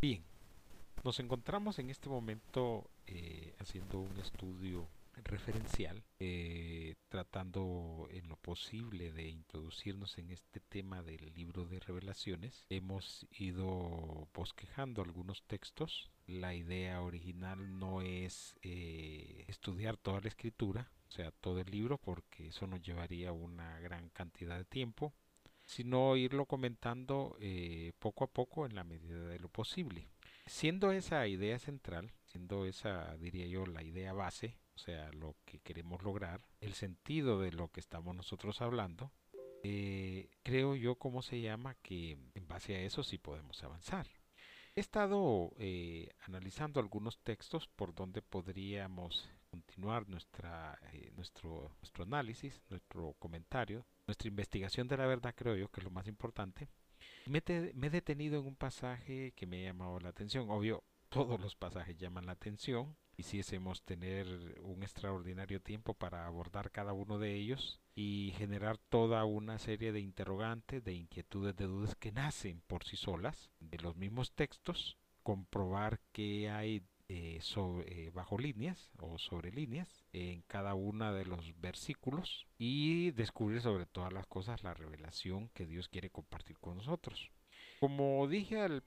Bien, nos encontramos en este momento eh, haciendo un estudio referencial, eh, tratando en lo posible de introducirnos en este tema del libro de revelaciones. Hemos ido bosquejando algunos textos. La idea original no es eh, estudiar toda la escritura, o sea, todo el libro, porque eso nos llevaría una gran cantidad de tiempo sino irlo comentando eh, poco a poco en la medida de lo posible. Siendo esa idea central, siendo esa, diría yo, la idea base, o sea, lo que queremos lograr, el sentido de lo que estamos nosotros hablando, eh, creo yo, ¿cómo se llama? Que en base a eso sí podemos avanzar. He estado eh, analizando algunos textos por donde podríamos continuar nuestra, nuestro, nuestro análisis, nuestro comentario nuestra investigación de la verdad, creo yo, que es lo más importante. Me, he detenido en un pasaje que me ha llamado la atención. Obvio, todos los pasajes llaman la atención. Quisiésemos tener un extraordinario tiempo para abordar cada uno de ellos y generar toda una serie de interrogantes, de inquietudes, de dudas que nacen por sí solas de los mismos textos, comprobar que hay eh, eh, bajo líneas o sobre líneas en cada uno de los versículos y descubrir sobre todas las cosas la revelación que Dios quiere compartir con nosotros. Como dije, al,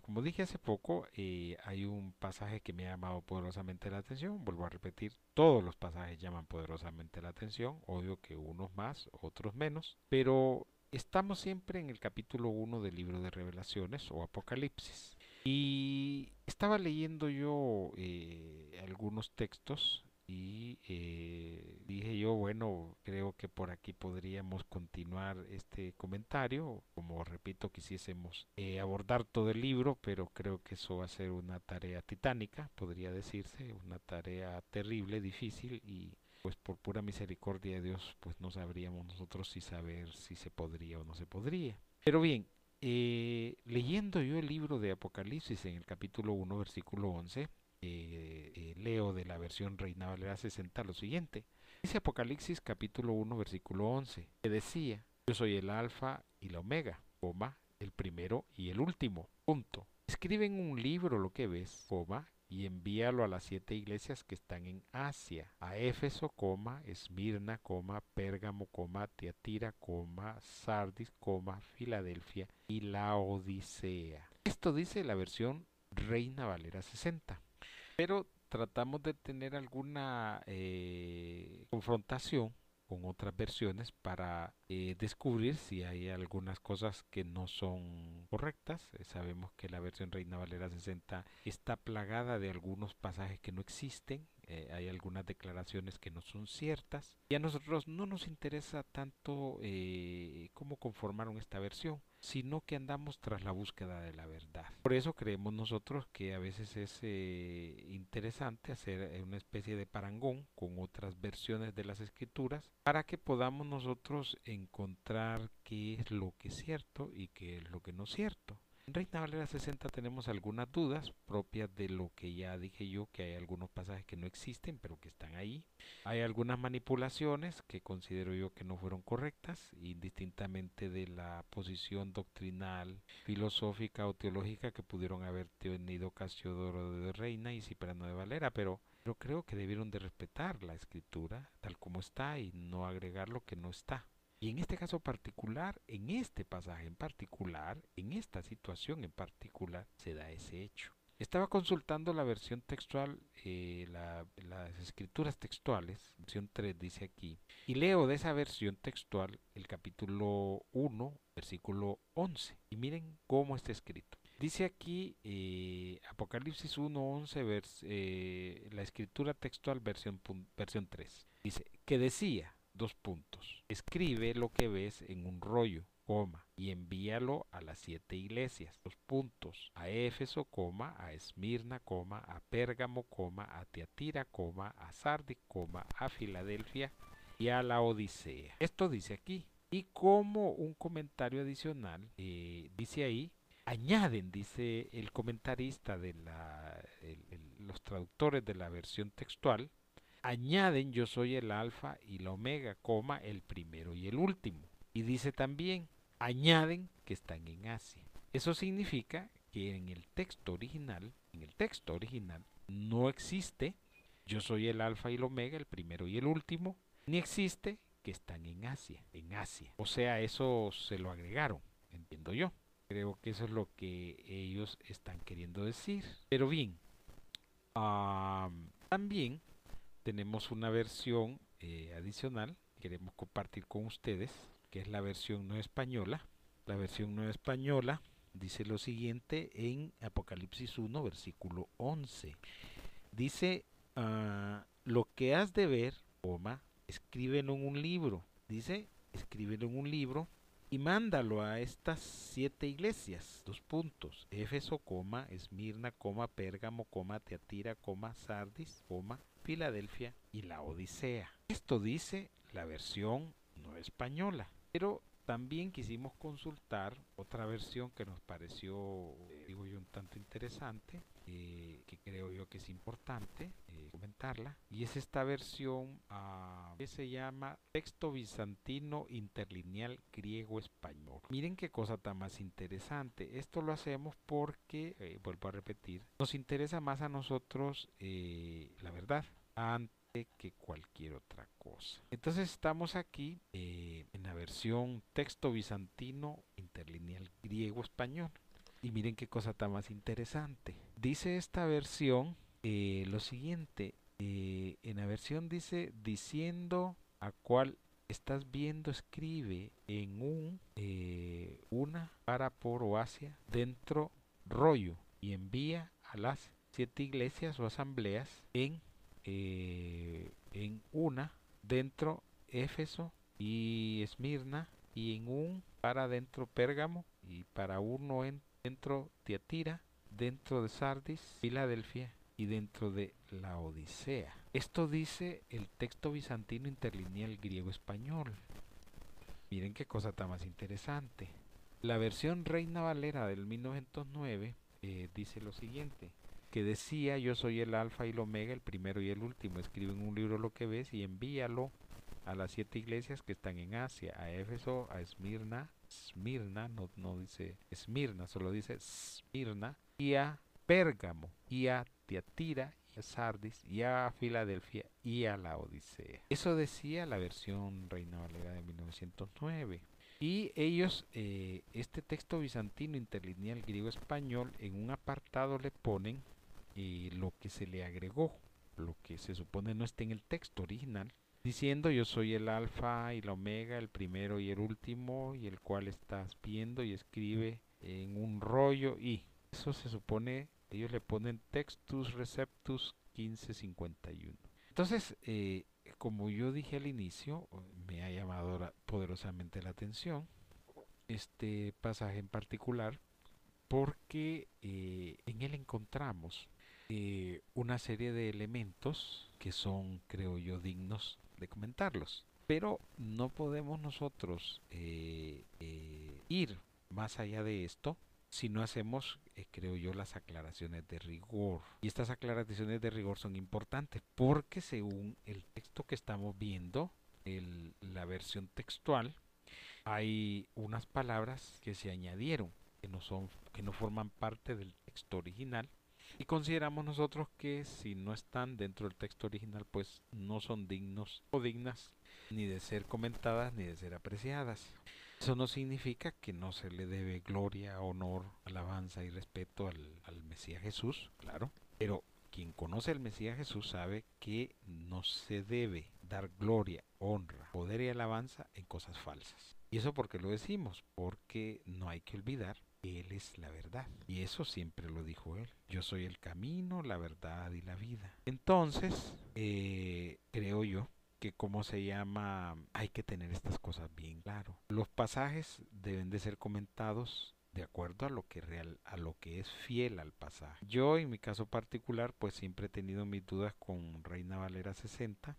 como dije hace poco, eh, hay un pasaje que me ha llamado poderosamente la atención. Vuelvo a repetir, todos los pasajes llaman poderosamente la atención. Obvio que unos más, otros menos. Pero estamos siempre en el capítulo 1 del libro de revelaciones o Apocalipsis. Y estaba leyendo yo eh, algunos textos y eh, dije yo, bueno, creo que por aquí podríamos continuar este comentario. Como repito, quisiésemos eh, abordar todo el libro, pero creo que eso va a ser una tarea titánica, podría decirse, una tarea terrible, difícil y pues por pura misericordia de Dios, pues no sabríamos nosotros si saber si se podría o no se podría. Pero bien, eh, leyendo yo el libro de Apocalipsis en el capítulo 1, versículo 11, eh, eh, leo de la versión Reina Valera 60 lo siguiente. Dice Apocalipsis capítulo 1, versículo 11, que decía, yo soy el alfa y la omega, coma, el primero y el último, punto. Escribe en un libro lo que ves, coma, y envíalo a las siete iglesias que están en Asia, a Éfeso, coma, Esmirna, coma, Pérgamo, coma, Tiatira, coma, Sardis, coma, Filadelfia y la Odisea. Esto dice la versión Reina Valera 60. Pero tratamos de tener alguna eh, confrontación con otras versiones para eh, descubrir si hay algunas cosas que no son correctas. Eh, sabemos que la versión Reina Valera 60 está plagada de algunos pasajes que no existen, eh, hay algunas declaraciones que no son ciertas y a nosotros no nos interesa tanto cómo conformaron esta versión sino que andamos tras la búsqueda de la verdad. Por eso creemos nosotros que a veces es eh, interesante hacer una especie de parangón con otras versiones de las escrituras para que podamos nosotros encontrar qué es lo que es cierto y qué es lo que no es cierto. En Reina Valera 60 tenemos algunas dudas propias de lo que ya dije yo, que hay algunos pasajes que no existen, pero que están ahí. Hay algunas manipulaciones que considero yo que no fueron correctas, indistintamente de la posición doctrinal, filosófica o teológica que pudieron haber tenido Casiodoro de Reina y Cipriano de Valera, pero pero creo que debieron de respetar la escritura tal como está y no agregar lo que no está. Y en este caso particular, en este pasaje en particular, en esta situación en particular, se da ese hecho. Estaba consultando la versión textual, eh, las escrituras textuales, versión 3 dice aquí, y leo de esa versión textual el capítulo 1, versículo 11. Y miren cómo está escrito. Dice aquí eh, Apocalipsis 1, 11, eh, la escritura textual versión, versión 3. Dice, que decía, dos puntos. Escribe lo que ves en un rollo, coma, y envíalo a las siete iglesias, dos puntos, a Éfeso, coma, a Esmirna, coma, a Pérgamo, coma, a Teatira, coma, a Sardi, coma, a Filadelfia y a la Odisea. Esto dice aquí. Y como un comentario adicional, eh, dice ahí, añaden, dice el comentarista de la, los traductores de la versión textual, añaden yo soy el alfa y la omega, coma, el primero y el último. Y dice también, añaden que están en Asia. Eso significa que en el texto original, en el texto original, no existe yo soy el alfa y el omega, el primero y el último, ni existe que están en Asia, en Asia. O sea, eso se lo agregaron, entiendo yo. Creo que eso es lo que ellos están queriendo decir. Pero bien, también tenemos una versión eh, adicional que queremos compartir con ustedes, que es la versión no española. La versión no española dice lo siguiente en Apocalipsis 1, versículo 11. Dice, ah, lo que has de ver, coma, escríbelo en un libro. Dice, escríbelo en un libro y mándalo a estas siete iglesias. Dos puntos. Éfeso, coma, Esmirna, coma, Pérgamo, coma, Teatira, coma, Sardis, coma, Filadelfia y la Odisea. Esto dice la versión no española. Pero también quisimos consultar otra versión que nos pareció, eh, digo yo, un tanto interesante, eh, que creo yo que es importante eh, comentarla, y es esta versión ah, que se llama Texto Bizantino Interlineal Griego-Español. Miren qué cosa tan más interesante. Esto lo hacemos porque, vuelvo a repetir, nos interesa más a nosotros la verdad antes que cualquier otra cosa. Entonces estamos aquí en la versión texto bizantino interlineal griego-español. Y miren qué cosa tan más interesante. Dice esta versión eh, lo siguiente. Eh, en la versión dice diciendo a cuál estás viendo escribe en un eh, una para por o hacia dentro rollo y envía a las siete iglesias o asambleas en en una dentro Éfeso y Esmirna y en un para dentro Pérgamo y para uno en dentro Tiatira, dentro de Sardis, Filadelfia y dentro de la Odisea. Esto dice el texto bizantino interlineal griego-español. Miren qué cosa tan más interesante. La versión Reina Valera del 1909 eh, dice lo siguiente, que decía yo soy el alfa y el omega, el primero y el último, escribe en un libro lo que ves y envíalo a las siete iglesias que están en Asia, a Éfeso, a Esmirna, Esmirna, no, dice Esmirna, solo dice Esmirna, y a Pérgamo, y a Tiatira, y a Sardis, y a Filadelfia, y a la Odisea. Eso decía la versión Reina Valera de 1909. Y ellos, eh, este texto bizantino interlineal griego-español, en un apartado le ponen eh, lo que se le agregó, lo que se supone no está en el texto original, diciendo yo soy el alfa y la omega, el primero y el último, y el cual estás viendo y escribe en un rollo y eso se supone, ellos le ponen Textus Receptus 1551. Entonces, eh, como yo dije al inicio, me ha llamado poderosamente la atención este pasaje en particular porque eh, en él encontramos eh, una serie de elementos que son, creo yo, dignos de comentarlos. Pero no podemos nosotros eh, eh, ir más allá de esto si no hacemos, eh, creo yo, las aclaraciones de rigor. Y estas aclaraciones de rigor son importantes porque según el texto que estamos viendo, la versión textual, hay unas palabras que se añadieron, que no, son, que no forman parte del texto original y consideramos nosotros que si no están dentro del texto original, pues no son dignos o dignas ni de ser comentadas ni de ser apreciadas. Eso no significa que no se le debe gloria, honor, alabanza y respeto al, al Mesías Jesús, claro. Pero quien conoce al Mesías Jesús sabe que no se debe dar gloria, honra, poder y alabanza en cosas falsas. ¿Y eso porque lo decimos? Porque no hay que olvidar él es la verdad. Y eso siempre lo dijo Él. Yo soy el camino, la verdad y la vida. Entonces, eh, creo yo que como se llama, hay que tener estas cosas bien claro. Los pasajes deben de ser comentados de acuerdo a lo que real, a lo que es fiel al pasaje. Yo en mi caso particular, pues siempre he tenido mis dudas con Reina Valera 60,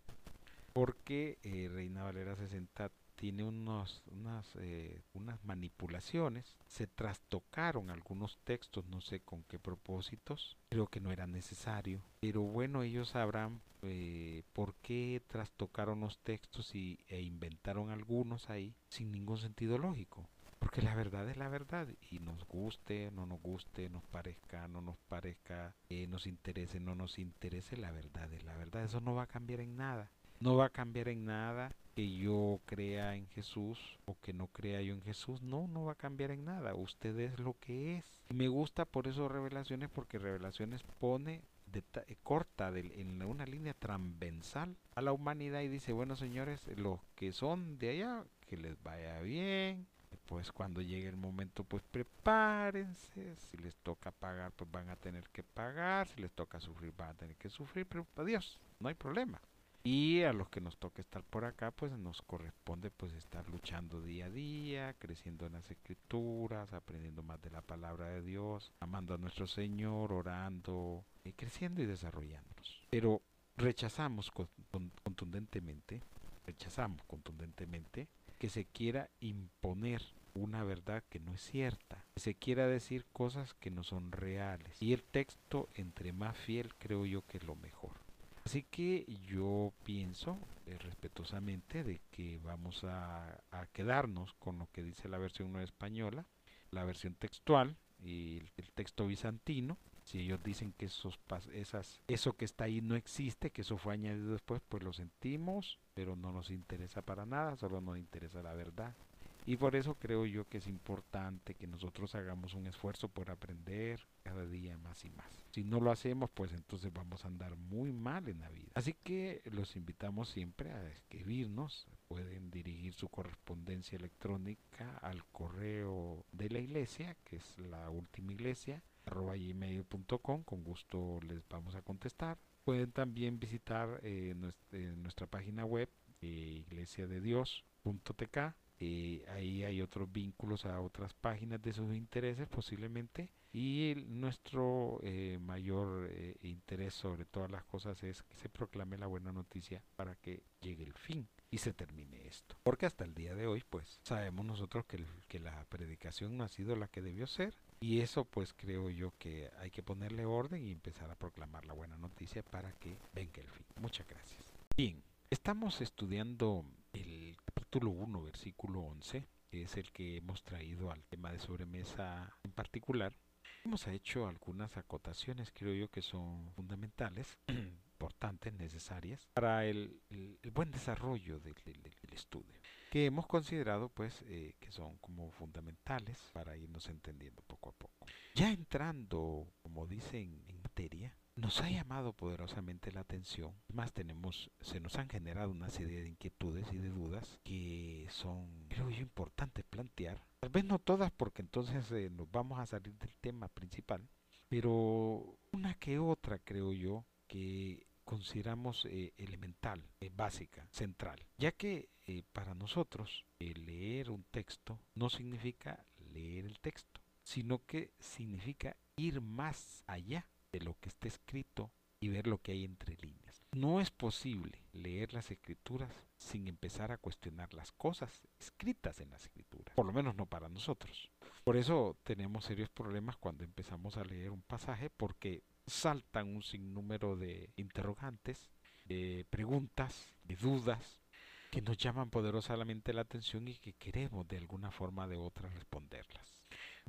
porque eh, Reina Valera 60 tiene unos, unas, eh, unas manipulaciones. Se trastocaron algunos textos, no sé con qué propósitos. Creo que no era necesario. Pero bueno, ellos sabrán eh, por qué trastocaron los textos y, e inventaron algunos ahí sin ningún sentido lógico. Porque la verdad es la verdad y nos guste, no nos guste, nos parezca, no nos parezca, eh, nos interese, no nos interese, la verdad es la verdad. Eso no va a cambiar en nada. No va a cambiar en nada que yo crea en Jesús o que no crea yo en Jesús. No, no va a cambiar en nada. Usted es lo que es. Me gusta por eso Revelaciones porque Revelaciones pone de corta de, en una línea transversal a la humanidad y dice, bueno señores, los que son de allá, que les vaya bien, pues cuando llegue el momento pues prepárense, si les toca pagar pues van a tener que pagar, si les toca sufrir van a tener que sufrir, pero adiós, no hay problema. Y a los que nos toca estar por acá, pues nos corresponde pues estar luchando día a día, creciendo en las escrituras, aprendiendo más de la palabra de Dios, amando a nuestro Señor, orando, y creciendo y desarrollándonos. Pero rechazamos contundentemente, rechazamos contundentemente que se quiera imponer una verdad que no es cierta, que se quiera decir cosas que no son reales. Y el texto, entre más fiel, creo yo que es lo mejor. Así que yo pienso eh, respetuosamente de que vamos a, quedarnos con lo que dice la versión no española, la versión textual y el texto bizantino, si ellos dicen que esos esas eso que está ahí no existe, que eso fue añadido después, pues lo sentimos, pero no nos interesa para nada, solo nos interesa la verdad. Y por eso creo yo que es importante que nosotros hagamos un esfuerzo por aprender cada día más y más. Si no lo hacemos, pues entonces vamos a andar muy mal en la vida. Así que los invitamos siempre a escribirnos. Pueden dirigir su correspondencia electrónica al correo de la iglesia, que es la última iglesia, arroba gmail.com, con gusto les vamos a contestar. Pueden también visitar eh, nuestra, página web eh, iglesiadedios.tk. Eh, ahí hay otros vínculos a otras páginas de sus intereses posiblemente y nuestro eh, mayor interés sobre todas las cosas es que se proclame la buena noticia para que llegue el fin y se termine esto. Porque hasta el día de hoy, pues sabemos nosotros que, la predicación no ha sido la que debió ser y eso pues creo yo que hay que ponerle orden y empezar a proclamar la buena noticia para que venga el fin. Muchas gracias. Bien, estamos estudiando capítulo 1, versículo 11, que es el que hemos traído al tema de sobremesa en particular. Hemos hecho algunas acotaciones, creo yo, que son fundamentales, importantes, necesarias para el, buen desarrollo del estudio que hemos considerado pues eh, que son como fundamentales para irnos entendiendo poco a poco. Ya entrando, como dicen, en materia, nos ha llamado poderosamente la atención. Más tenemos, se nos han generado una serie de inquietudes y de dudas que son, creo yo, importantes plantear. Tal vez no todas porque entonces eh, nos vamos a salir del tema principal, pero una que otra creo yo que consideramos eh, elemental, eh, básica, central, ya que eh, para nosotros leer un texto no significa leer el texto, sino que significa ir más allá de lo que está escrito y ver lo que hay entre líneas. No es posible leer las escrituras sin empezar a cuestionar las cosas escritas en las escrituras, por lo menos no para nosotros. Por eso tenemos serios problemas cuando empezamos a leer un pasaje porque saltan un sinnúmero de interrogantes, de preguntas, de dudas que nos llaman poderosamente la atención y que queremos de alguna forma o de otra responderlas.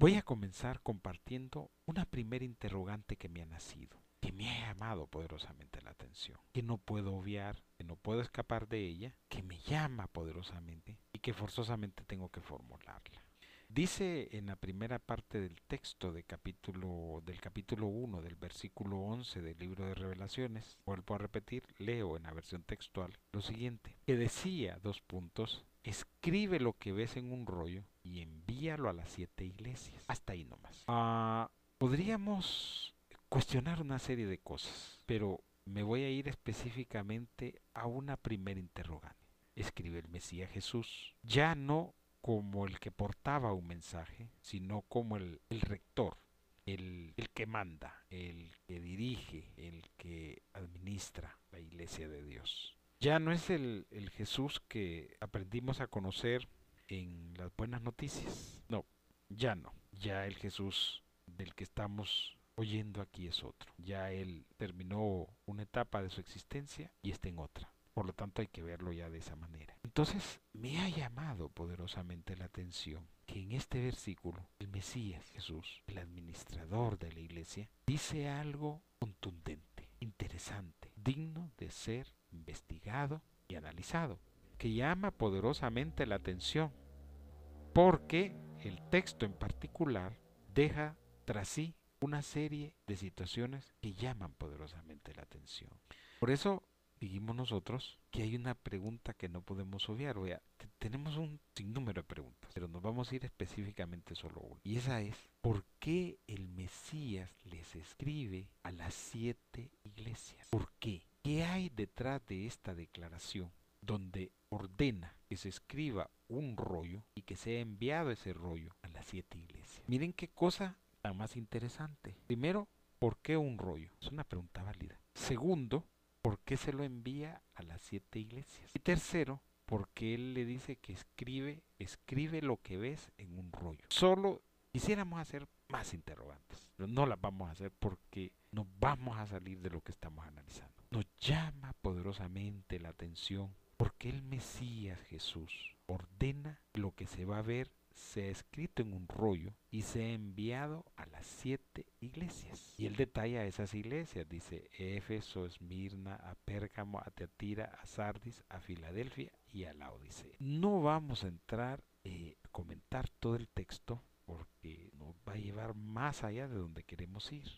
Voy a comenzar compartiendo una primera interrogante que me ha nacido, que me ha llamado poderosamente la atención, que no puedo obviar, que no puedo escapar de ella, que me llama poderosamente y que forzosamente tengo que formularla. Dice en la primera parte del texto de capítulo, del capítulo 1 del versículo 11 del libro de revelaciones, vuelvo a repetir, leo en la versión textual lo siguiente, que decía, dos puntos, escribe lo que ves en un rollo y envíalo a las siete iglesias. Hasta ahí nomás. Ah, podríamos cuestionar una serie de cosas, pero me voy a ir específicamente a una primera interrogante. Escribe el Mesías Jesús. Ya no como el que portaba un mensaje, sino como el, rector, el, el, que manda, el que dirige, el que administra la iglesia de Dios. Ya no es el, el Jesús que aprendimos a conocer en las buenas noticias. No, ya no. Ya el Jesús del que estamos oyendo aquí es otro. Ya él terminó una etapa de su existencia y está en otra. Por lo tanto hay que verlo ya de esa manera. Entonces me ha llamado poderosamente la atención que en este versículo el Mesías Jesús, el administrador de la iglesia, dice algo contundente, interesante, digno de ser investigado y analizado, que llama poderosamente la atención, porque el texto en particular deja tras sí una serie de situaciones que llaman poderosamente la atención. Por eso dijimos nosotros que hay una pregunta que no podemos obviar. O tenemos un sinnúmero de preguntas, pero nos vamos a ir específicamente solo una. Y esa es, ¿por qué el Mesías les escribe a las siete iglesias? ¿Por qué? ¿Qué hay detrás de esta declaración donde ordena que se escriba un rollo y que sea enviado ese rollo a las siete iglesias? Miren qué cosa tan más interesante. Primero, ¿por qué un rollo? Es una pregunta válida. Segundo, ¿por qué se lo envía a las siete iglesias? Y tercero, porque él le dice que escribe, escribe lo que ves en un rollo. Solo quisiéramos hacer más interrogantes, pero no las vamos a hacer porque no vamos a salir de lo que estamos analizando. Llama poderosamente la atención porque el Mesías Jesús ordena lo que se va a ver se ha escrito en un rollo y se ha enviado a las siete iglesias. Y él detalla esas iglesias, dice Éfeso, Esmirna, a Pérgamo, a Teatira, a Sardis, a Filadelfia y a la Odisea. No vamos a entrar eh, a comentar todo el texto porque nos va a llevar más allá de donde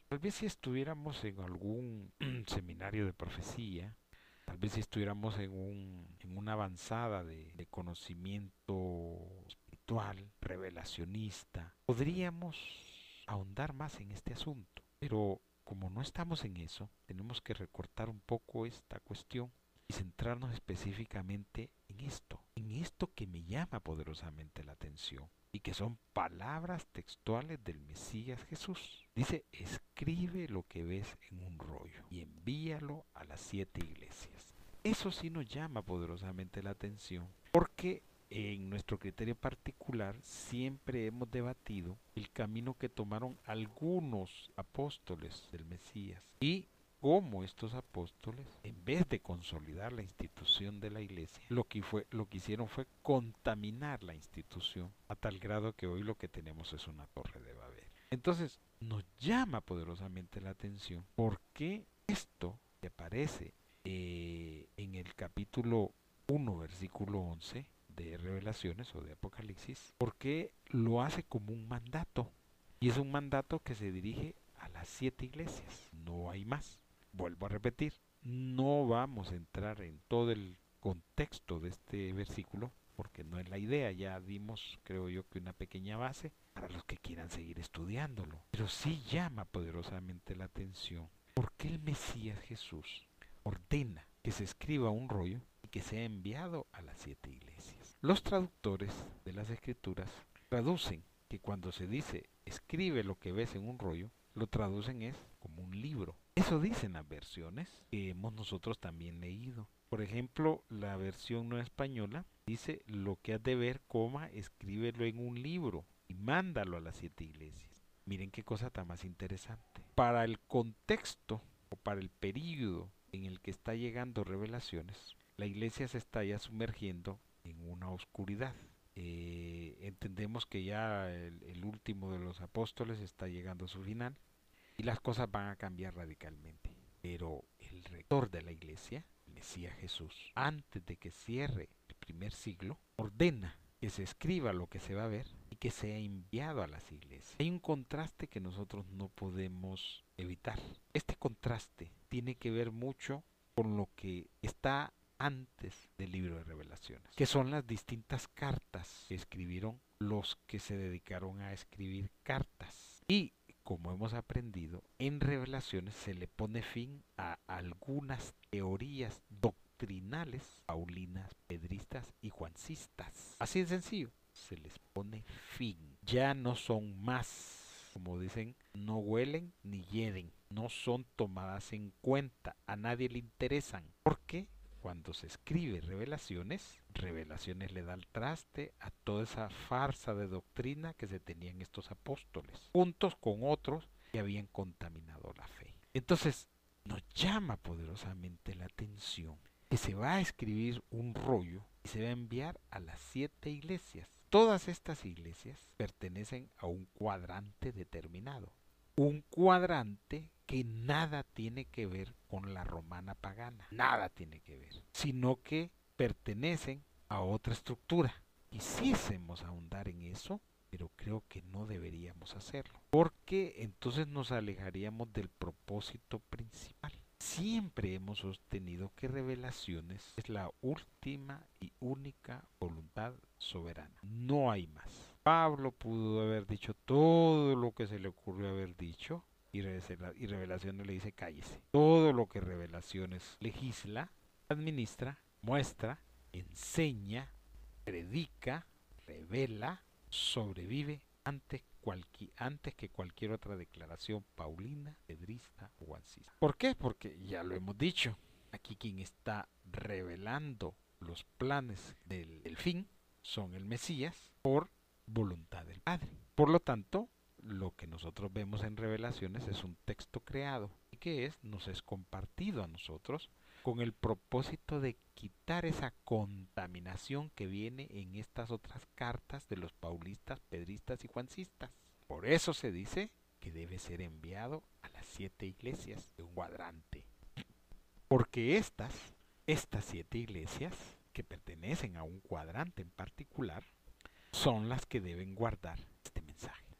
Tal vez si estuviéramos en algún seminario de profecía, tal vez si estuviéramos en, en una avanzada de, conocimiento revelacionista, podríamos ahondar más en este asunto. Pero como no estamos en eso, tenemos que recortar un poco esta cuestión y centrarnos específicamente en esto, esto que me llama poderosamente la atención y que son palabras textuales del Mesías Jesús. Dice, escribe lo que ves en un rollo y envíalo a las siete iglesias. Eso sí nos llama poderosamente la atención porque en nuestro criterio particular siempre hemos debatido el camino que tomaron algunos apóstoles del Mesías y cómo estos apóstoles, en vez de consolidar la institución de la iglesia, lo que, fue, lo que hicieron fue contaminar la institución a tal grado que hoy lo que tenemos es una torre de Babel. Entonces, nos llama poderosamente la atención porque esto que aparece eh, en el capítulo 1, versículo 11, de revelaciones o de Apocalipsis, porque lo hace como un mandato. Y es un mandato que se dirige a las siete iglesias. No hay más. Vuelvo a repetir, no vamos a entrar en todo el contexto de este versículo, porque no es la idea. Ya dimos, creo yo, que una pequeña base para los que quieran seguir estudiándolo. Pero sí llama poderosamente la atención. porque el Mesías Jesús ordena que se escriba un rollo y que sea enviado a las siete iglesias? Los traductores de las escrituras traducen que cuando se dice escribe lo que ves en un rollo, lo traducen es como un libro. Eso dicen las versiones que hemos nosotros también leído. Por ejemplo, la versión no española dice lo que has de ver, coma, escríbelo en un libro y mándalo a las siete iglesias. Miren qué cosa tan más interesante. Para el contexto o para el periodo en el que está llegando revelaciones, la iglesia se está ya sumergiendo en una oscuridad. Eh, entendemos que ya el, último de los apóstoles está llegando a su final y las cosas van a cambiar radicalmente. Pero el rector de la iglesia, el Mesías Jesús, antes de que cierre el primer siglo, ordena que se escriba lo que se va a ver y que sea enviado a las iglesias. Hay un contraste que nosotros no podemos evitar. Este contraste tiene que ver mucho con lo que está antes del libro de revelaciones, que son las distintas cartas que escribieron los que se dedicaron a escribir cartas. Y como hemos aprendido, en revelaciones se le pone fin a algunas teorías doctrinales paulinas, pedristas y juancistas. Así de sencillo, se les pone fin. Ya no son más, como dicen, no huelen ni hieden, no son tomadas en cuenta, a nadie le interesan. ¿Por qué? Cuando se escribe revelaciones, revelaciones le da el traste a toda esa farsa de doctrina que se tenían estos apóstoles, juntos con otros que habían contaminado la fe. Entonces, nos llama poderosamente la atención que se va a escribir un rollo y se va a enviar a las siete iglesias. Todas estas iglesias pertenecen a un cuadrante determinado. Un cuadrante que nada tiene que ver con la romana pagana. Nada tiene que ver. Sino que pertenecen a otra estructura. Quisiésemos ahondar en eso, pero creo que no deberíamos hacerlo. Porque entonces nos alejaríamos del propósito principal. Siempre hemos sostenido que revelaciones es la última y única voluntad soberana. No hay más. Pablo pudo haber dicho todo lo que se le ocurrió haber dicho y, revelaciones le dice cállese. Todo lo que revelaciones legisla, administra, muestra, enseña, predica, revela, sobrevive antes que cualquier otra declaración paulina, pedrista o. ¿Por qué? Porque ya lo hemos dicho. Aquí quien está revelando los planes del, fin son el Mesías por voluntad del Padre. Por lo tanto, lo que nosotros vemos en revelaciones es un texto creado y que es nos es compartido a nosotros con el propósito de quitar esa contaminación que viene en estas otras cartas de los paulistas, pedristas y juancistas. Por eso se dice que debe ser enviado a las siete iglesias de un cuadrante. Porque estas, estas siete iglesias, que pertenecen a un cuadrante en particular, son las que deben guardar.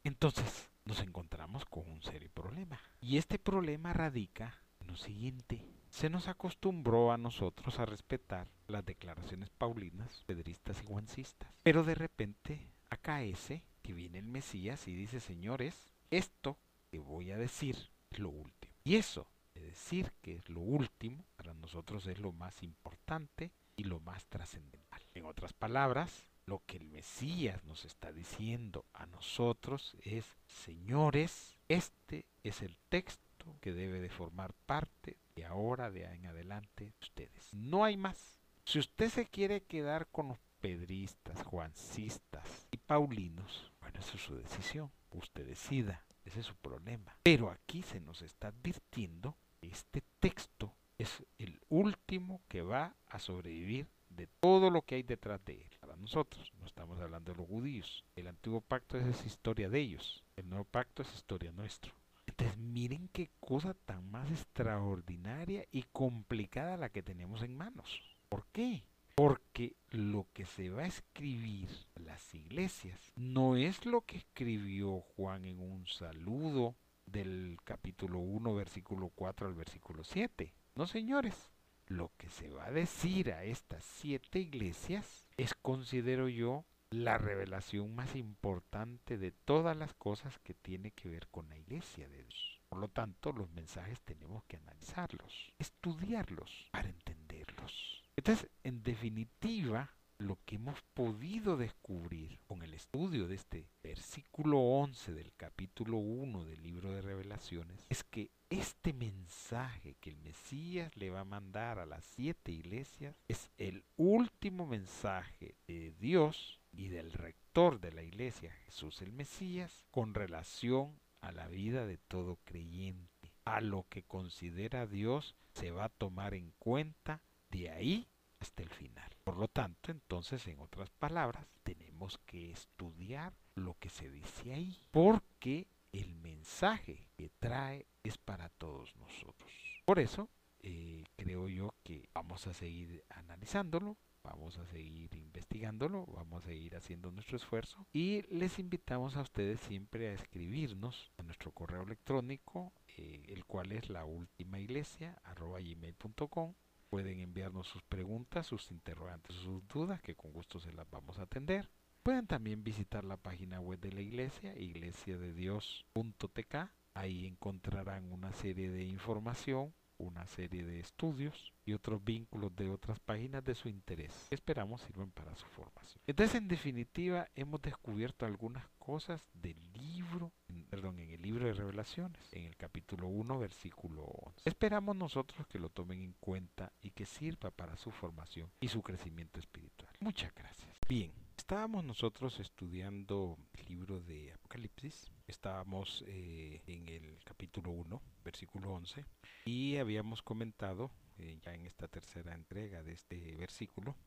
Entonces, nos encontramos con un serio problema. Y este problema radica en lo siguiente. Se nos acostumbró a nosotros a respetar las declaraciones paulinas, pedristas y guancistas. Pero de repente acaece que viene el Mesías y dice, señores, esto que voy a decir es lo último. Y eso de decir que es lo último, para nosotros es lo más importante y lo más trascendental. En otras palabras, lo que el Mesías nos está diciendo a nosotros es, señores, este es el texto que debe de formar parte de ahora de en adelante ustedes. No hay más. Si usted se quiere quedar con los pedristas, juancistas y paulinos, bueno, eso es su decisión. Usted decida. Ese es su problema. Pero aquí se nos está advirtiendo que este texto es el último que va a sobrevivir de todo lo que hay detrás de él. Nosotros, no estamos hablando de los judíos. El antiguo pacto es historia de ellos. El nuevo pacto es historia nuestro. Entonces miren qué cosa tan más extraordinaria y complicada la que tenemos en manos. ¿Por qué? Porque lo que se va a escribir en las iglesias no es lo que escribió Juan en un saludo del capítulo 1, versículo 4 al versículo 7. No, señores. Lo que se va a decir a estas siete iglesias es, considero yo, la revelación más importante de todas las cosas que tiene que ver con la iglesia de Dios. Por lo tanto, los mensajes tenemos que analizarlos, estudiarlos para entenderlos. Entonces, en definitiva, lo que hemos podido descubrir con el estudio de este versículo 11 del capítulo 1 del libro de revelaciones es que este mensaje que el Mesías le va a mandar a las siete iglesias es el último mensaje de Dios y del rector de la iglesia, Jesús el Mesías, con relación a la vida de todo creyente. A lo que considera Dios se va a tomar en cuenta de ahí hasta el final. Por lo tanto, entonces, en otras palabras, tenemos que estudiar lo que se dice ahí, porque el mensaje que trae es para todos nosotros. Por eso, eh, creo yo que vamos a seguir analizándolo, vamos a seguir investigándolo, vamos a seguir haciendo nuestro esfuerzo y les invitamos a ustedes siempre a escribirnos a nuestro correo electrónico, eh, el cual es la última iglesia gmail.com. Pueden enviarnos sus preguntas, sus interrogantes, sus dudas, que con gusto se las vamos a atender. Pueden también visitar la página web de la iglesia, iglesiadedios.tk. Ahí encontrarán una serie de información una serie de estudios y otros vínculos de otras páginas de su interés. Esperamos sirvan para su formación. Entonces, en definitiva, hemos descubierto algunas cosas del libro, perdón, en el libro de revelaciones, en el capítulo 1, versículo 11. Esperamos nosotros que lo tomen en cuenta y que sirva para su formación y su crecimiento espiritual. Muchas gracias. Bien, estábamos nosotros estudiando el libro de Apocalipsis. Estábamos eh, en el capítulo 1, versículo 11 y habíamos comentado eh, ya en esta tercera entrega de este versículo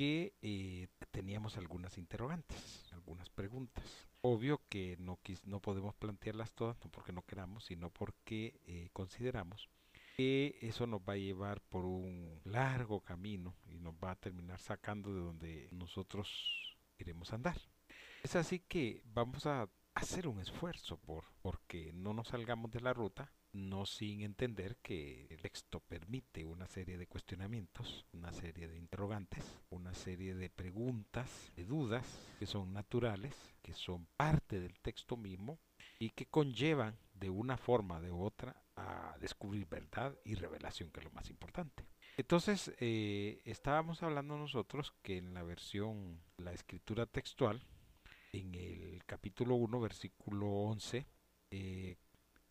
que eh, teníamos algunas interrogantes, algunas preguntas. Obvio que no, no podemos plantearlas todas, no porque no queramos, sino porque eh, consideramos que eso nos va a llevar por un largo camino y nos va a terminar sacando de donde nosotros queremos andar. Es así que vamos a hacer un esfuerzo por porque no nos salgamos de la ruta no sin entender que el texto permite una serie de cuestionamientos, una serie de interrogantes, una serie de preguntas, de dudas que son naturales, que son parte del texto mismo y que conllevan de una forma de otra a descubrir verdad y revelación, que es lo más importante. Entonces, eh, estábamos hablando nosotros que en la versión, la escritura textual, en el capítulo 1, versículo 11, eh,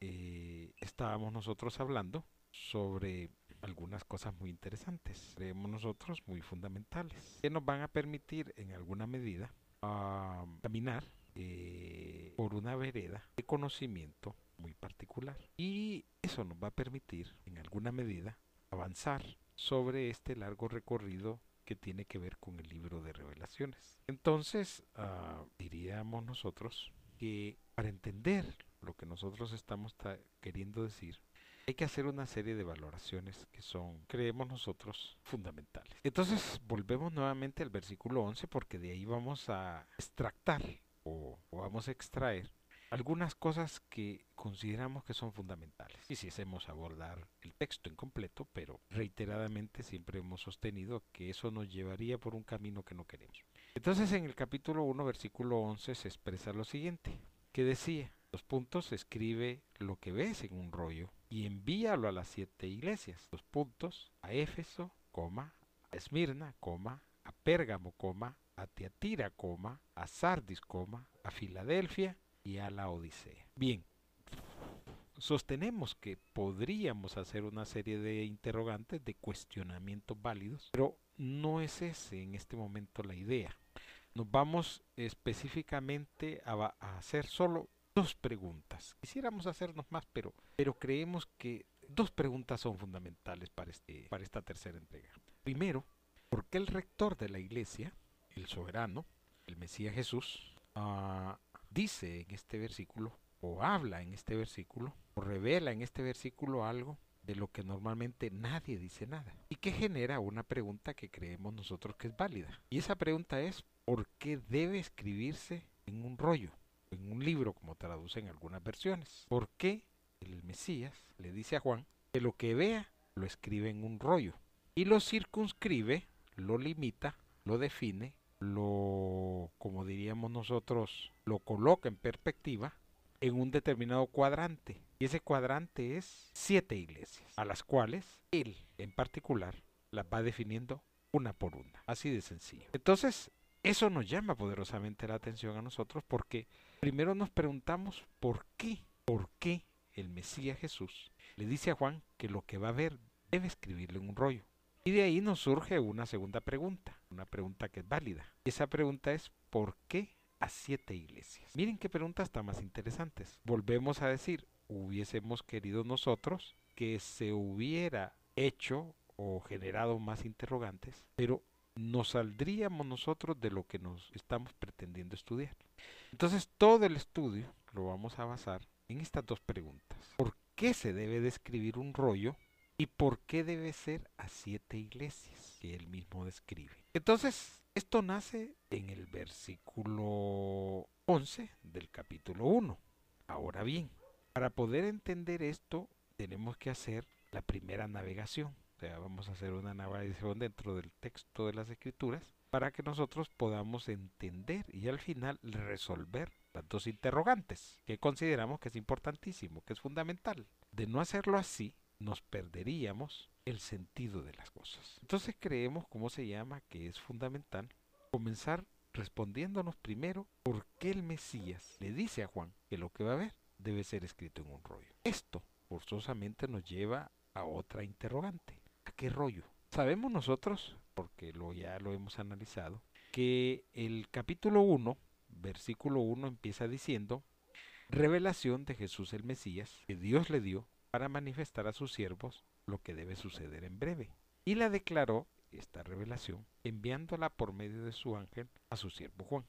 eh, estábamos nosotros hablando sobre algunas cosas muy interesantes, creemos nosotros muy fundamentales, que nos van a permitir en alguna medida ah, caminar eh, por una vereda de conocimiento muy particular. Y eso nos va a permitir en alguna medida avanzar sobre este largo recorrido que tiene que ver con el libro de Entonces, ah, diríamos nosotros que para entender lo que nosotros estamos queriendo decir, hay que hacer una serie de valoraciones que son, creemos nosotros, fundamentales. Entonces, volvemos nuevamente al versículo 11 porque de ahí vamos a extractar o, vamos a extraer algunas cosas que consideramos que son fundamentales. Hacemos abordar el texto en completo, pero reiteradamente siempre hemos sostenido que eso nos llevaría por un camino que no queremos. Entonces en el capítulo 1, versículo 11 se expresa lo siguiente, que decía, los puntos escribe lo que ves en un rollo y envíalo a las siete iglesias. Los puntos a Éfeso, coma, a Esmirna, coma, a Pérgamo, coma, a Teatira, coma, a Sardis, coma, a Filadelfia y a la Odisea. Bien, sostenemos que podríamos hacer una serie de interrogantes, de cuestionamientos válidos, pero no es ese en este momento la idea. Nos vamos específicamente a, a hacer solo dos preguntas. Quisiéramos hacernos más, pero, pero creemos que dos preguntas son fundamentales para, este, para esta tercera entrega. Primero, ¿por qué el rector de la iglesia, el soberano, el Mesías Jesús, ah, dice en este versículo, o habla en este versículo, o revela en este versículo algo de lo que normalmente nadie dice nada? Y que genera una pregunta que creemos nosotros que es válida. Y esa pregunta es, ¿por qué debe escribirse en un rollo? en un libro, como traducen algunas versiones. ¿Por qué el Mesías le dice a Juan que lo que vea lo escribe en un rollo? Y lo circunscribe, lo limita, lo define, lo, como diríamos nosotros, lo coloca en perspectiva en un determinado cuadrante. Y ese cuadrante es siete iglesias, a las cuales él en particular las va definiendo una por una. Así de sencillo. Entonces, eso nos llama poderosamente la atención a nosotros porque primero nos preguntamos por qué, por qué el Mesías Jesús le dice a Juan que lo que va a ver debe escribirlo en un rollo. Y de ahí nos surge una segunda pregunta, una pregunta que es válida. Esa pregunta es ¿por qué a siete iglesias? Miren qué preguntas están más interesantes. Volvemos a decir, hubiésemos querido nosotros que se hubiera hecho o generado más interrogantes, pero nos saldríamos nosotros de lo que nos estamos pretendiendo estudiar. Entonces todo el estudio lo vamos a basar en estas dos preguntas. ¿Por qué se debe describir un rollo? ¿Y por qué debe ser a siete iglesias que él mismo describe? Entonces, esto nace en el versículo 11 del capítulo 1. Ahora bien, para poder entender esto, tenemos que hacer la primera navegación vamos a hacer una navegación dentro del texto de las escrituras para que nosotros podamos entender y al final resolver las dos interrogantes que consideramos que es importantísimo, que es fundamental. De no hacerlo así, nos perderíamos el sentido de las cosas. Entonces creemos, ¿cómo se llama?, que es fundamental comenzar respondiéndonos primero por qué el Mesías le dice a Juan que lo que va a ver debe ser escrito en un rollo. Esto forzosamente nos lleva a otra interrogante qué rollo? Sabemos nosotros, porque lo, ya lo hemos analizado, que el capítulo 1, versículo 1 empieza diciendo, revelación de Jesús el Mesías que Dios le dio para manifestar a sus siervos lo que debe suceder en breve. Y la declaró esta revelación enviándola por medio de su ángel a su siervo Juan.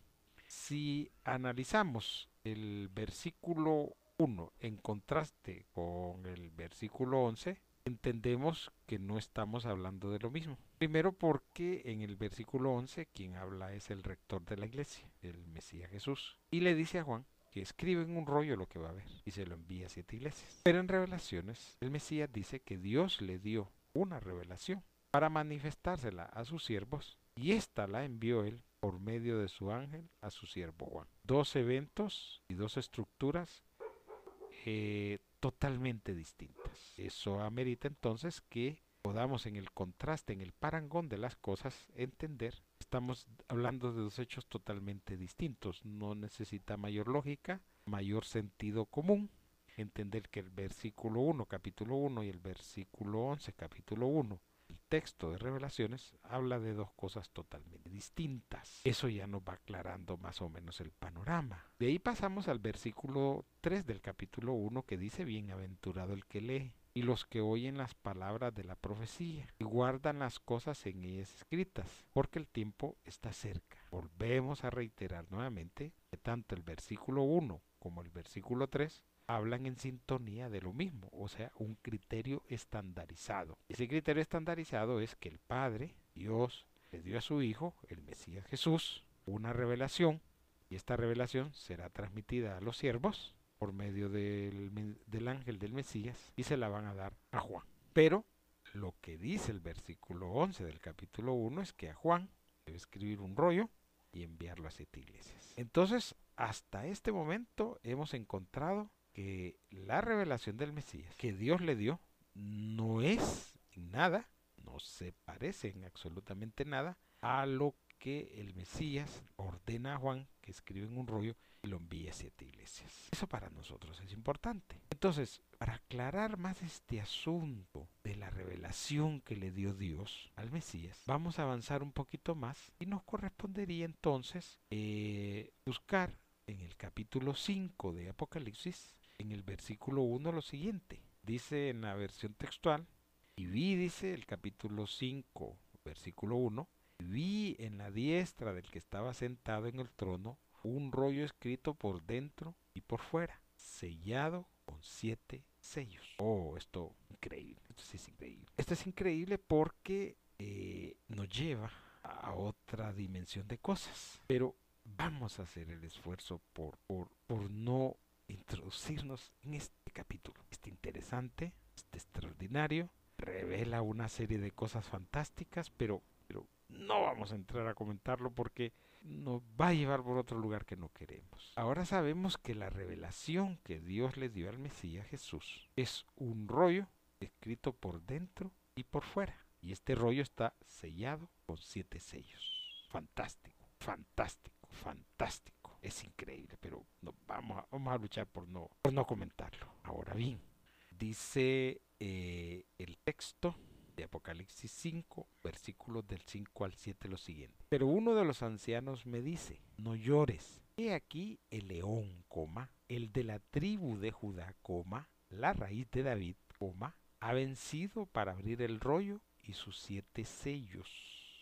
Si analizamos el versículo 1 en contraste con el versículo 11, entendemos que no estamos hablando de lo mismo. Primero porque en el versículo 11 quien habla es el rector de la iglesia, el Mesías Jesús, y le dice a Juan que escribe en un rollo lo que va a ver y se lo envía a siete iglesias. Pero en revelaciones el Mesías dice que Dios le dio una revelación para manifestársela a sus siervos y ésta la envió él por medio de su ángel a su siervo Juan. Dos eventos y dos estructuras eh, totalmente distintas. Eso amerita entonces que podamos en el contraste, en el parangón de las cosas, entender. Estamos hablando de dos hechos totalmente distintos. No necesita mayor lógica, mayor sentido común. Entender que el versículo 1, capítulo 1 y el versículo 11, capítulo 1, el texto de revelaciones, habla de dos cosas totalmente distintas. Eso ya nos va aclarando más o menos el panorama. De ahí pasamos al versículo 3 del capítulo 1 que dice, bienaventurado el que lee y los que oyen las palabras de la profecía y guardan las cosas en ellas escritas, porque el tiempo está cerca. Volvemos a reiterar nuevamente que tanto el versículo 1 como el versículo 3 hablan en sintonía de lo mismo, o sea, un criterio estandarizado. Ese criterio estandarizado es que el Padre, Dios, le dio a su Hijo, el Mesías Jesús, una revelación, y esta revelación será transmitida a los siervos por medio del, del, ángel del Mesías y se la van a dar a Juan. Pero lo que dice el versículo 11 del capítulo 1 es que a Juan debe escribir un rollo y enviarlo a siete iglesias. Entonces, hasta este momento hemos encontrado que la revelación del Mesías que Dios le dio no es nada, no se parece en absolutamente nada a lo que el Mesías ordena a Juan que escribe en un rollo y lo envíe a siete iglesias. Eso para nosotros es importante. Entonces, para aclarar más este asunto de la revelación que le dio Dios al Mesías, vamos a avanzar un poquito más y nos correspondería entonces eh, buscar en el capítulo 5 de Apocalipsis, en el versículo 1, lo siguiente. Dice en la versión textual, y vi, dice el capítulo 5, versículo 1, vi en la diestra del que estaba sentado en el trono un rollo escrito por dentro y por fuera, sellado con siete sellos. Oh, esto increíble, esto es increíble. Esto es increíble porque eh, nos lleva a otra dimensión de cosas. Pero vamos a hacer el esfuerzo por, por, por no introducirnos en este capítulo. Este interesante, este extraordinario, revela una serie de cosas fantásticas, pero, pero no vamos a entrar a comentarlo porque nos va a llevar por otro lugar que no queremos. Ahora sabemos que la revelación que Dios le dio al Mesías Jesús es un rollo escrito por dentro y por fuera. Y este rollo está sellado con siete sellos. Fantástico, fantástico, fantástico. Es increíble, pero no, vamos, a, vamos a luchar por no, por no comentarlo. Ahora bien, dice eh, el texto Apocalipsis 5, versículos del 5 al 7 lo siguiente. Pero uno de los ancianos me dice, no llores. He aquí el león, coma, el de la tribu de Judá, coma, la raíz de David, coma, ha vencido para abrir el rollo y sus siete sellos.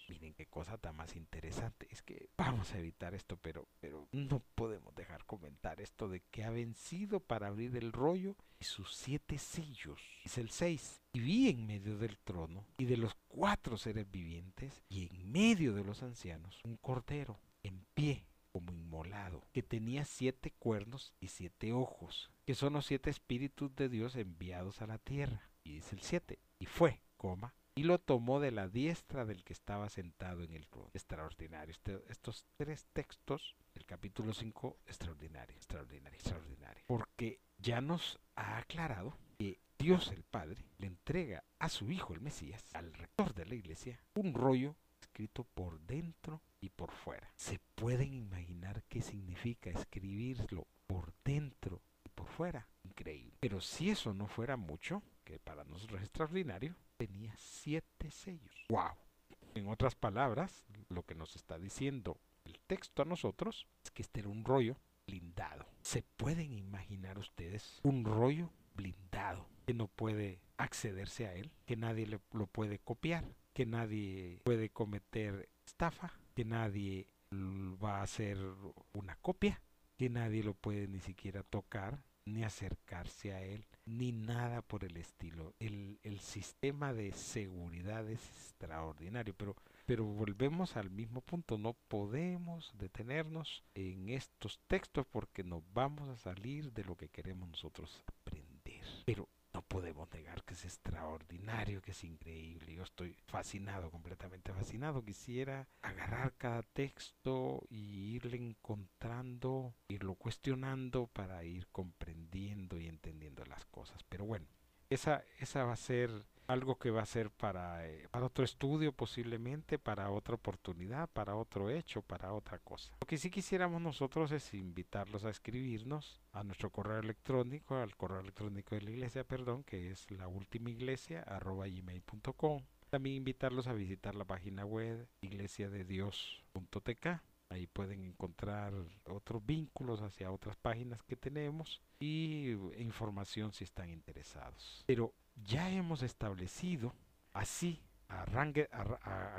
Miren qué cosa tan más interesante. Es que vamos a evitar esto, pero no podemos dejar comentar esto de que ha vencido para abrir el rollo y sus siete sellos. Es el 6. Y vi en medio del trono y de los cuatro seres vivientes y en medio de los ancianos un cordero en pie como inmolado, que tenía siete cuernos y siete ojos, que son los siete espíritus de Dios enviados a la tierra. Y dice el 7. Y fue, coma, y lo tomó de la diestra del que estaba sentado en el trono. Extraordinario. Este, estos tres textos del capítulo 5, extraordinario, extraordinario, extraordinario. Porque ya nos ha aclarado que Dios el Padre le entrega a su Hijo el Mesías, al rector de la iglesia, un rollo escrito por dentro y por fuera. ¿Se pueden imaginar qué significa escribirlo por dentro y por fuera? Increíble. Pero si eso no fuera mucho, que para nosotros es extraordinario, tenía siete sellos. ¡Wow! En otras palabras, lo que nos está diciendo el texto a nosotros es que este era un rollo blindado. ¿Se pueden imaginar ustedes un rollo blindado? que no puede accederse a él, que nadie lo puede copiar, que nadie puede cometer estafa, que nadie va a hacer una copia, que nadie lo puede ni siquiera tocar, ni acercarse a él, ni nada por el estilo. El, el sistema de seguridad es extraordinario, pero pero volvemos al mismo punto, no podemos detenernos en estos textos porque nos vamos a salir de lo que queremos nosotros aprender. Pero no podemos negar que es extraordinario, que es increíble. Yo estoy fascinado, completamente fascinado. Quisiera agarrar cada texto y irle encontrando, irlo cuestionando para ir comprendiendo y entendiendo las cosas. Pero bueno, esa, esa va a ser algo que va a ser para, eh, para otro estudio posiblemente, para otra oportunidad, para otro hecho, para otra cosa. Lo que sí quisiéramos nosotros es invitarlos a escribirnos a nuestro correo electrónico, al correo electrónico de la iglesia, perdón, que es la última iglesia gmail.com. También invitarlos a visitar la página web iglesiadedios.tk. Ahí pueden encontrar otros vínculos hacia otras páginas que tenemos y información si están interesados. Pero ya hemos establecido así, a,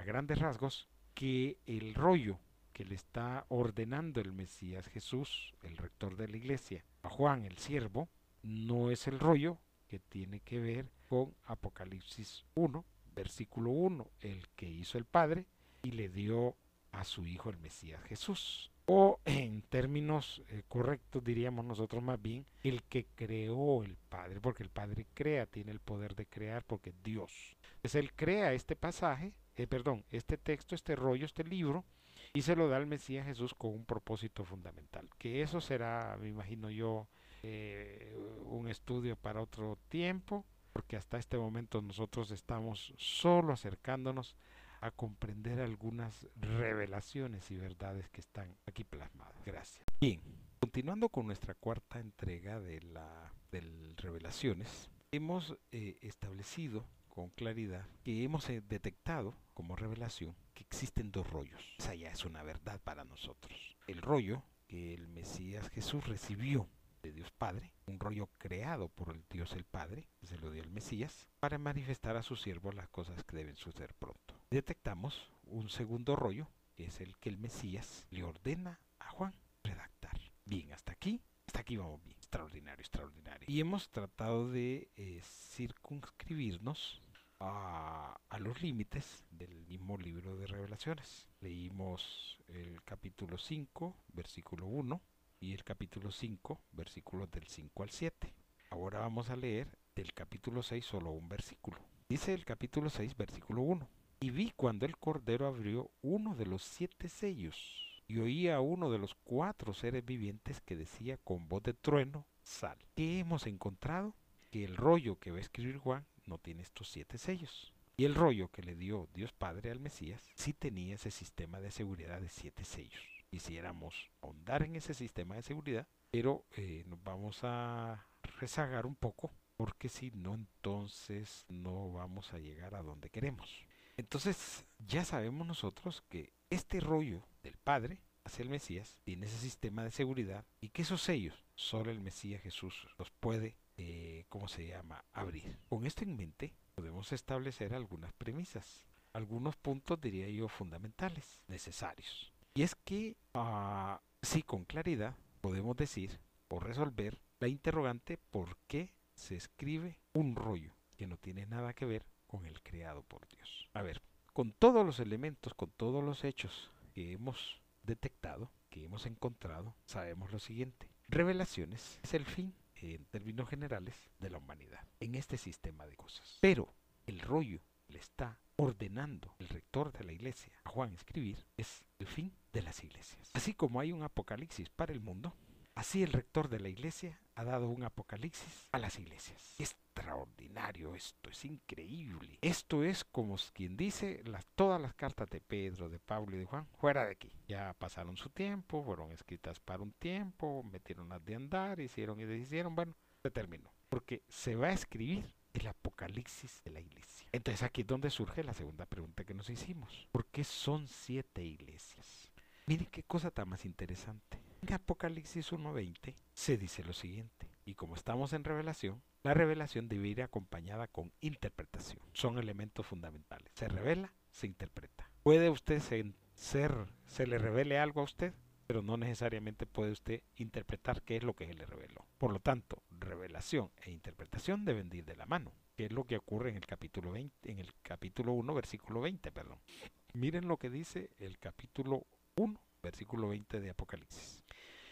grandes rasgos, que el rollo que le está ordenando el Mesías Jesús, el rector de la iglesia, a Juan el siervo, no es el rollo que tiene que ver con Apocalipsis 1, versículo 1, el que hizo el Padre y le dio a su Hijo el Mesías Jesús o en términos eh, correctos diríamos nosotros más bien el que creó el Padre, porque el Padre crea, tiene el poder de crear porque Dios. Entonces él crea este pasaje, eh, perdón, este texto, este rollo, este libro, y se lo da al Mesías Jesús con un propósito fundamental. Que eso será, me imagino yo, eh, un estudio para otro tiempo, porque hasta este momento nosotros estamos solo acercándonos a comprender algunas revelaciones y verdades que están aquí plasmadas. Gracias. Bien, continuando con nuestra cuarta entrega de la del revelaciones, hemos eh, establecido con claridad que hemos eh, detectado como revelación que existen dos rollos. Esa ya es una verdad para nosotros. El rollo que el Mesías Jesús recibió de Dios Padre, un rollo creado por el Dios el Padre, se lo dio el Mesías, para manifestar a sus siervos las cosas que deben suceder pronto detectamos un segundo rollo, que es el que el Mesías le ordena a Juan redactar. Bien, hasta aquí, hasta aquí vamos bien. Extraordinario, extraordinario. Y hemos tratado de eh, circunscribirnos a, a, los límites del mismo libro de revelaciones. Leímos el capítulo 5, versículo 1, y el capítulo 5, versículos del 5 al 7. Ahora vamos a leer del capítulo 6 solo un versículo. Dice el capítulo 6, versículo 1. Y vi cuando el Cordero abrió uno de los siete sellos, y oía a uno de los cuatro seres vivientes que decía con voz de trueno, sal. ¿Qué hemos encontrado? Que el rollo que va a escribir Juan no tiene estos siete sellos. Y el rollo que le dio Dios Padre al Mesías sí tenía ese sistema de seguridad de siete sellos. Quisiéramos ahondar en ese sistema de seguridad, pero eh, nos vamos a rezagar un poco, porque si no, entonces no vamos a llegar a donde queremos. Entonces ya sabemos nosotros que este rollo del Padre hacia el Mesías tiene ese sistema de seguridad y que esos sellos solo el Mesías Jesús los puede, eh, ¿cómo se llama?, abrir. Con esto en mente podemos establecer algunas premisas, algunos puntos diría yo fundamentales, necesarios. Y es que, uh, sí, con claridad podemos decir o resolver la interrogante por qué se escribe un rollo que no tiene nada que ver con el creado por Dios. A ver, con todos los elementos, con todos los hechos que hemos detectado, que hemos encontrado, sabemos lo siguiente. Revelaciones es el fin, en términos generales, de la humanidad, en este sistema de cosas. Pero el rollo le está ordenando el rector de la iglesia a Juan escribir es el fin de las iglesias. Así como hay un apocalipsis para el mundo, así el rector de la iglesia ha dado un apocalipsis a las iglesias extraordinario esto, es increíble. Esto es como quien dice las, todas las cartas de Pedro, de Pablo y de Juan, fuera de aquí. Ya pasaron su tiempo, fueron escritas para un tiempo, metieron las de andar, hicieron y deshicieron, bueno, se terminó. Porque se va a escribir el apocalipsis de la iglesia. Entonces aquí es donde surge la segunda pregunta que nos hicimos. ¿Por qué son siete iglesias? Miren qué cosa tan más interesante. En Apocalipsis 1.20 se dice lo siguiente Y como estamos en revelación, la revelación debe ir acompañada con interpretación. Son elementos fundamentales. Se revela, se interpreta. Puede usted ser, se le revele algo a usted, pero no necesariamente puede usted interpretar qué es lo que se le reveló. Por lo tanto, revelación e interpretación deben ir de la mano, que es lo que ocurre en el capítulo 20, en el capítulo 1, versículo 20, perdón. Miren lo que dice el capítulo 1, versículo 20 de Apocalipsis.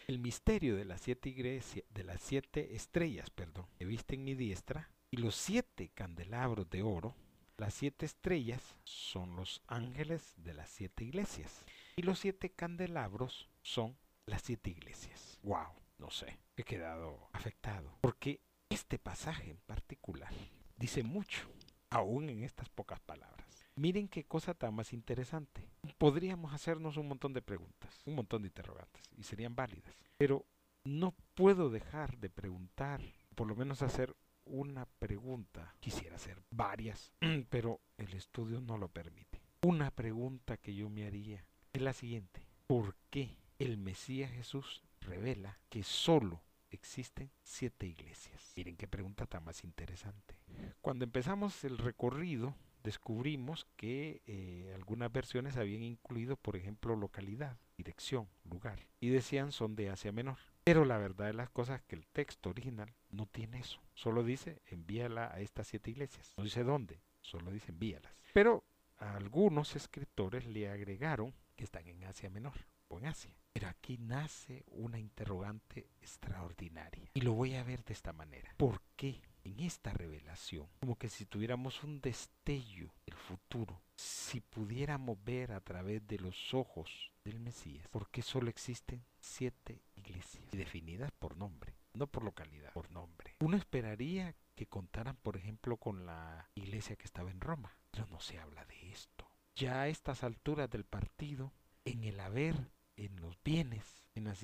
El misterio de las siete iglesias, de las siete estrellas, perdón, que viste en mi diestra, y los siete candelabros de oro, las siete estrellas son los ángeles de las siete iglesias. Y los siete candelabros son las siete iglesias. ¡Wow! No sé, he quedado afectado. Porque este pasaje en particular dice mucho, aún en estas pocas palabras. Miren qué cosa tan más interesante. Podríamos hacernos un montón de preguntas, un montón de interrogantes, y serían válidas. Pero no puedo dejar de preguntar, por lo menos hacer una pregunta. Quisiera hacer varias, pero el estudio no lo permite. Una pregunta que yo me haría es la siguiente. ¿Por qué el Mesías Jesús revela que solo existen siete iglesias? Miren qué pregunta tan más interesante. Cuando empezamos el recorrido descubrimos que eh, algunas versiones habían incluido, por ejemplo, localidad, dirección, lugar, y decían son de Asia Menor. Pero la verdad de las cosas es que el texto original no tiene eso. Solo dice envíala a estas siete iglesias. No dice dónde, solo dice envíalas. Pero algunos escritores le agregaron que están en Asia Menor o en Asia. Pero aquí nace una interrogante extraordinaria. Y lo voy a ver de esta manera. ¿Por qué esta revelación, como que si tuviéramos un destello del futuro, si pudiéramos ver a través de los ojos del Mesías, porque solo existen siete iglesias, definidas por nombre, no por localidad, por nombre. Uno esperaría que contaran, por ejemplo, con la iglesia que estaba en Roma, pero no se habla de esto. Ya a estas alturas del partido, en el haber, en los bienes, en las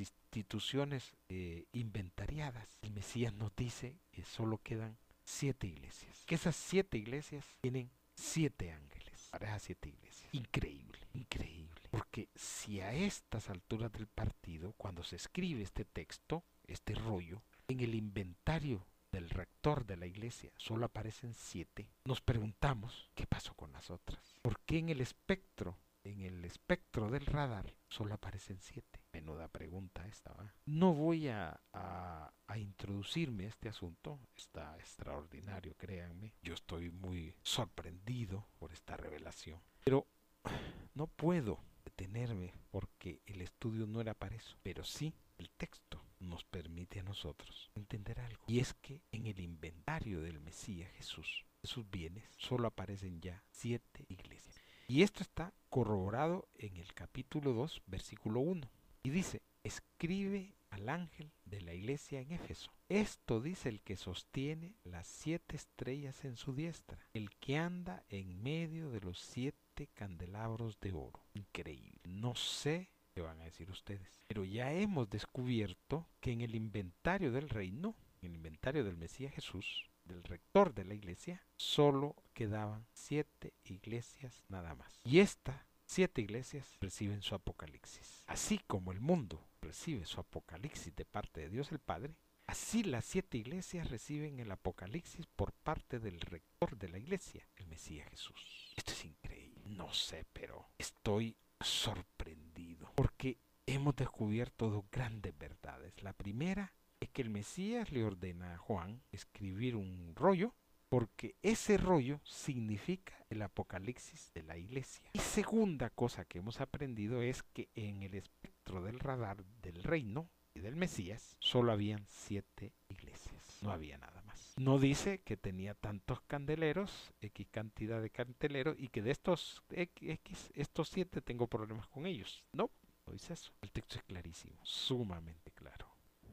eh, inventariadas. El Mesías nos dice que solo quedan siete iglesias. Que esas siete iglesias tienen siete ángeles. Para siete iglesias. Increíble, increíble. Porque si a estas alturas del partido, cuando se escribe este texto, este rollo, en el inventario del rector de la iglesia solo aparecen siete, nos preguntamos qué pasó con las otras. ¿Por qué en el espectro, en el espectro del radar, solo aparecen siete? Pregunta. No voy a, introducirme a este asunto, está extraordinario, créanme. Yo estoy muy sorprendido por esta revelación. Pero no puedo detenerme porque el estudio no era para eso, pero sí el texto nos permite a nosotros entender algo. Y es que en el inventario del Mesías Jesús, sus bienes, solo aparecen ya siete iglesias. Y esto está corroborado en el capítulo 2, versículo 1. Y dice, escribe al ángel de la iglesia en Éfeso. Esto dice el que sostiene las siete estrellas en su diestra, el que anda en medio de los siete candelabros de oro. Increíble. No sé qué van a decir ustedes, pero ya hemos descubierto que en el inventario del reino, en el inventario del Mesías Jesús, del rector de la iglesia, solo quedaban siete iglesias nada más. Y esta siete iglesias reciben su apocalipsis. Así como el mundo recibe su apocalipsis de parte de Dios el Padre, así las siete iglesias reciben el apocalipsis por parte del rector de la iglesia, el Mesías Jesús. Esto es increíble. No sé, pero estoy sorprendido porque hemos descubierto dos grandes verdades. La primera es que el Mesías le ordena a Juan escribir un rollo porque ese rollo significa el apocalipsis de la iglesia. Y segunda cosa que hemos aprendido es que en el espectro del radar del reino y del Mesías solo habían siete iglesias, no había nada más. No dice que tenía tantos candeleros, X cantidad de candeleros, y que de estos X, estos siete tengo problemas con ellos. No, no dice eso. El texto es clarísimo, sumamente claro.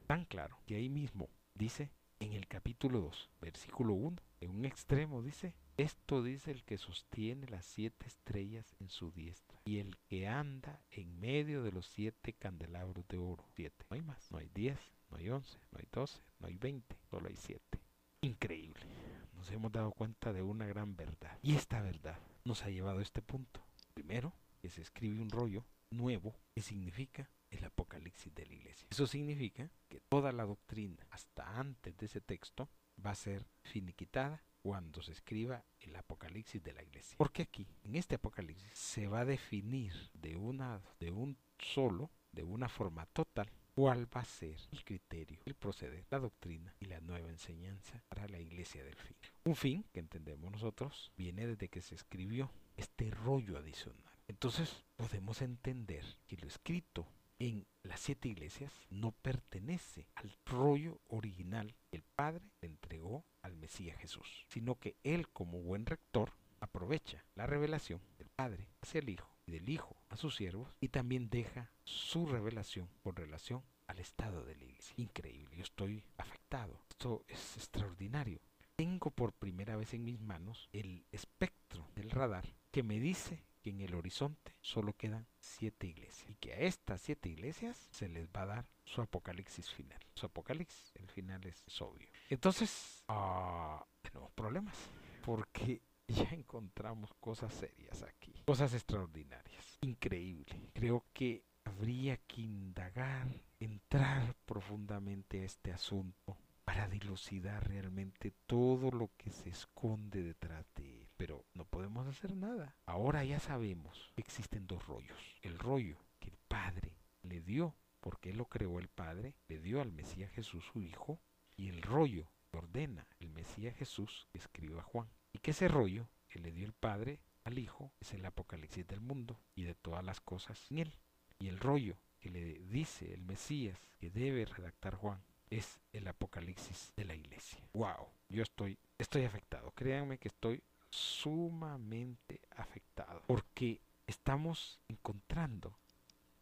Tan claro que ahí mismo dice en el capítulo 2, versículo 1, en un extremo dice, esto dice el que sostiene las siete estrellas en su diestra y el que anda en medio de los siete candelabros de oro. Siete, no hay más, no hay diez, no hay once, no hay doce, no hay veinte, solo hay siete. Increíble. Nos hemos dado cuenta de una gran verdad. Y esta verdad nos ha llevado a este punto. Primero, que se escribe un rollo nuevo que significa el apocalipsis de la iglesia. Eso significa que toda la doctrina, hasta antes de ese texto, va a ser finiquitada cuando se escriba el apocalipsis de la iglesia. Porque aquí, en este apocalipsis, se va a definir de, una, de un solo, de una forma total, cuál va a ser el criterio, el proceder, la doctrina y la nueva enseñanza para la iglesia del fin. Un fin que entendemos nosotros viene desde que se escribió este rollo adicional. Entonces podemos entender que lo escrito en las siete iglesias no pertenece al rollo original que el Padre entregó al Mesías Jesús, sino que él como buen rector aprovecha la revelación del Padre hacia el Hijo y del Hijo a sus siervos y también deja su revelación con relación al estado de la iglesia. Increíble, yo estoy afectado. Esto es extraordinario. Tengo por primera vez en mis manos el espectro del radar que me dice que en el horizonte solo quedan siete iglesias y que a estas siete iglesias se les va a dar su apocalipsis final. Su apocalipsis, el final es, obvio. Entonces, uh, tenemos problemas porque ya encontramos cosas serias aquí, cosas extraordinarias, increíble. Creo que habría que indagar, entrar profundamente a este asunto para dilucidar realmente todo lo que se esconde detrás de él. Pero no hacer nada. Ahora ya sabemos que existen dos rollos. El rollo que el Padre le dio, porque lo creó el Padre, le dio al Mesías Jesús su Hijo, y el rollo que ordena el Mesías Jesús que escribió a Juan. Y que ese rollo que le dio el Padre al Hijo es el apocalipsis del mundo y de todas las cosas en él. Y el rollo que le dice el Mesías que debe redactar Juan es el apocalipsis de la iglesia. Wow, yo estoy, estoy afectado. Créanme que estoy sumamente afectado porque estamos encontrando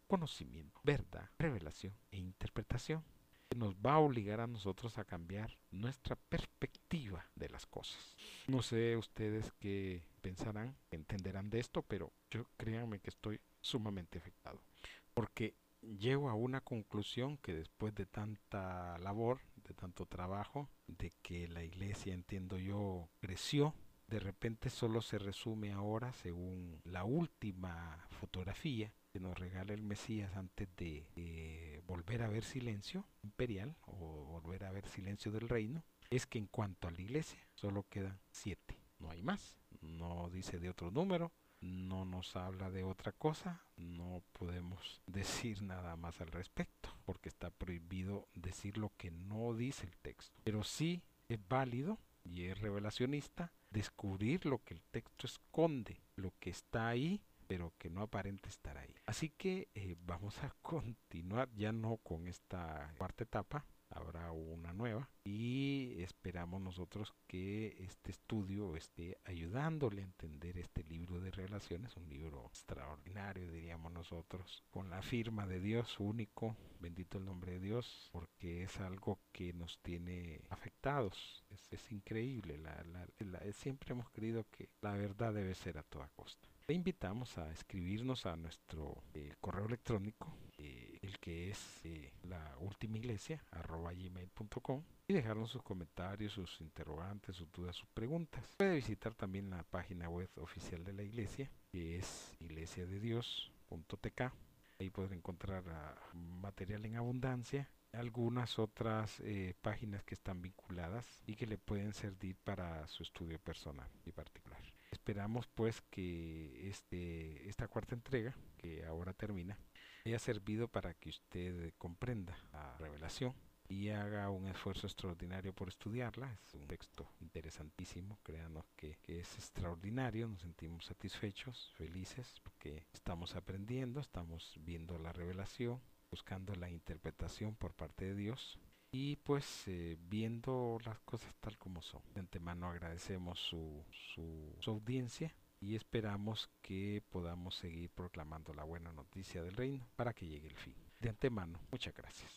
conocimiento, verdad, revelación e interpretación que nos va a obligar a nosotros a cambiar nuestra perspectiva de las cosas. No sé ustedes qué pensarán, entenderán de esto, pero yo créanme que estoy sumamente afectado porque llego a una conclusión que después de tanta labor, de tanto trabajo, de que la iglesia, entiendo yo, creció, de repente solo se resume ahora según la última fotografía que nos regala el Mesías antes de volver a ver silencio imperial o volver a ver silencio del reino, es que en cuanto a la iglesia solo quedan siete, no hay más, no dice de otro número, no nos habla de otra cosa, no podemos decir nada más al respecto, porque está prohibido decir lo que no dice el texto. Pero sí es válido y es revelacionista descubrir lo que el texto esconde, lo que está ahí pero que no aparente estar ahí. Así que eh, vamos a continuar ya no con esta cuarta etapa, habrá una nueva y esperamos nosotros que este estudio esté ayudándole a entender este libro de relaciones, un libro extraordinario diríamos nosotros, con la firma de Dios único, bendito el nombre de Dios, porque es algo que nos tiene afectados, es, increíble, siempre hemos creído que la verdad debe ser a toda costa. Le invitamos a escribirnos a nuestro eh, correo electrónico, eh, el que es eh, la última iglesia, arroba gmail.com, y dejarnos sus comentarios, sus interrogantes, sus dudas, sus preguntas. Puede visitar también la página web oficial de la iglesia, que es iglesiadedios.tk. Ahí pueden encontrar ah, material en abundancia algunas otras páginas que están vinculadas y que le pueden servir para su estudio personal y particular. Esperamos pues que este, esta cuarta entrega, que ahora termina, haya servido para que usted comprenda la revelación y haga un esfuerzo extraordinario por estudiarla. Es un texto interesantísimo, créanos que, que, es extraordinario, nos sentimos satisfechos, felices, porque estamos aprendiendo, estamos viendo la revelación, buscando la interpretación por parte de Dios y pues eh, viendo las cosas tal como son. De antemano agradecemos su, su, su audiencia y esperamos que podamos seguir proclamando la buena noticia del reino para que llegue el fin. De antemano, muchas gracias.